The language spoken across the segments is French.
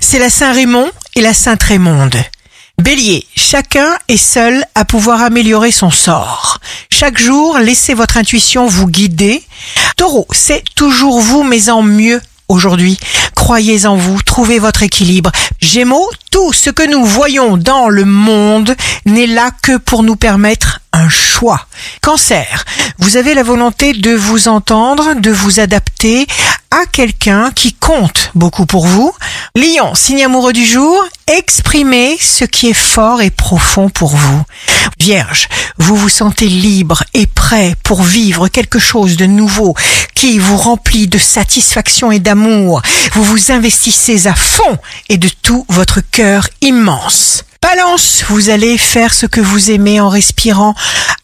c'est la Saint-Raymond et la Sainte-Raymonde. Bélier, chacun est seul à pouvoir améliorer son sort. Chaque jour, laissez votre intuition vous guider. Taureau, c'est toujours vous, mais en mieux aujourd'hui. Croyez en vous, trouvez votre équilibre. Gémeaux, tout ce que nous voyons dans le monde n'est là que pour nous permettre un choix. Cancer, vous avez la volonté de vous entendre, de vous adapter à quelqu'un qui compte beaucoup pour vous. Lion, signe amoureux du jour, exprimez ce qui est fort et profond pour vous. Vierge, vous vous sentez libre et prêt pour vivre quelque chose de nouveau qui vous remplit de satisfaction et d'amour. Vous vous investissez à fond et de tout votre cœur immense. Balance, vous allez faire ce que vous aimez en respirant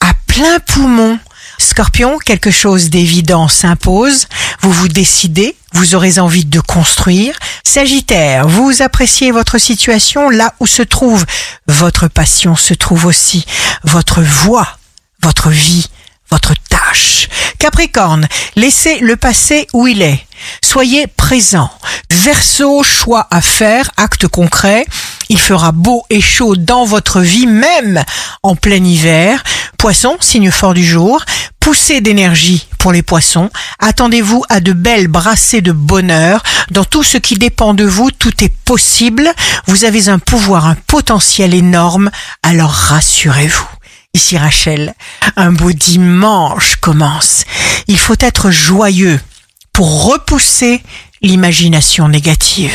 à plein poumon. Scorpion, quelque chose d'évident s'impose. Vous vous décidez, vous aurez envie de construire. Sagittaire, vous appréciez votre situation là où se trouve votre passion, se trouve aussi votre voix, votre vie, votre tâche. Capricorne, laissez le passé où il est. Soyez présent. Verseau, choix à faire, acte concret. Il fera beau et chaud dans votre vie, même en plein hiver. Poisson, signe fort du jour. Poussez d'énergie pour les poissons. Attendez-vous à de belles brassées de bonheur. Dans tout ce qui dépend de vous, tout est possible. Vous avez un pouvoir, un potentiel énorme. Alors rassurez-vous. Ici Rachel, un beau dimanche commence. Il faut être joyeux pour repousser l'imagination négative.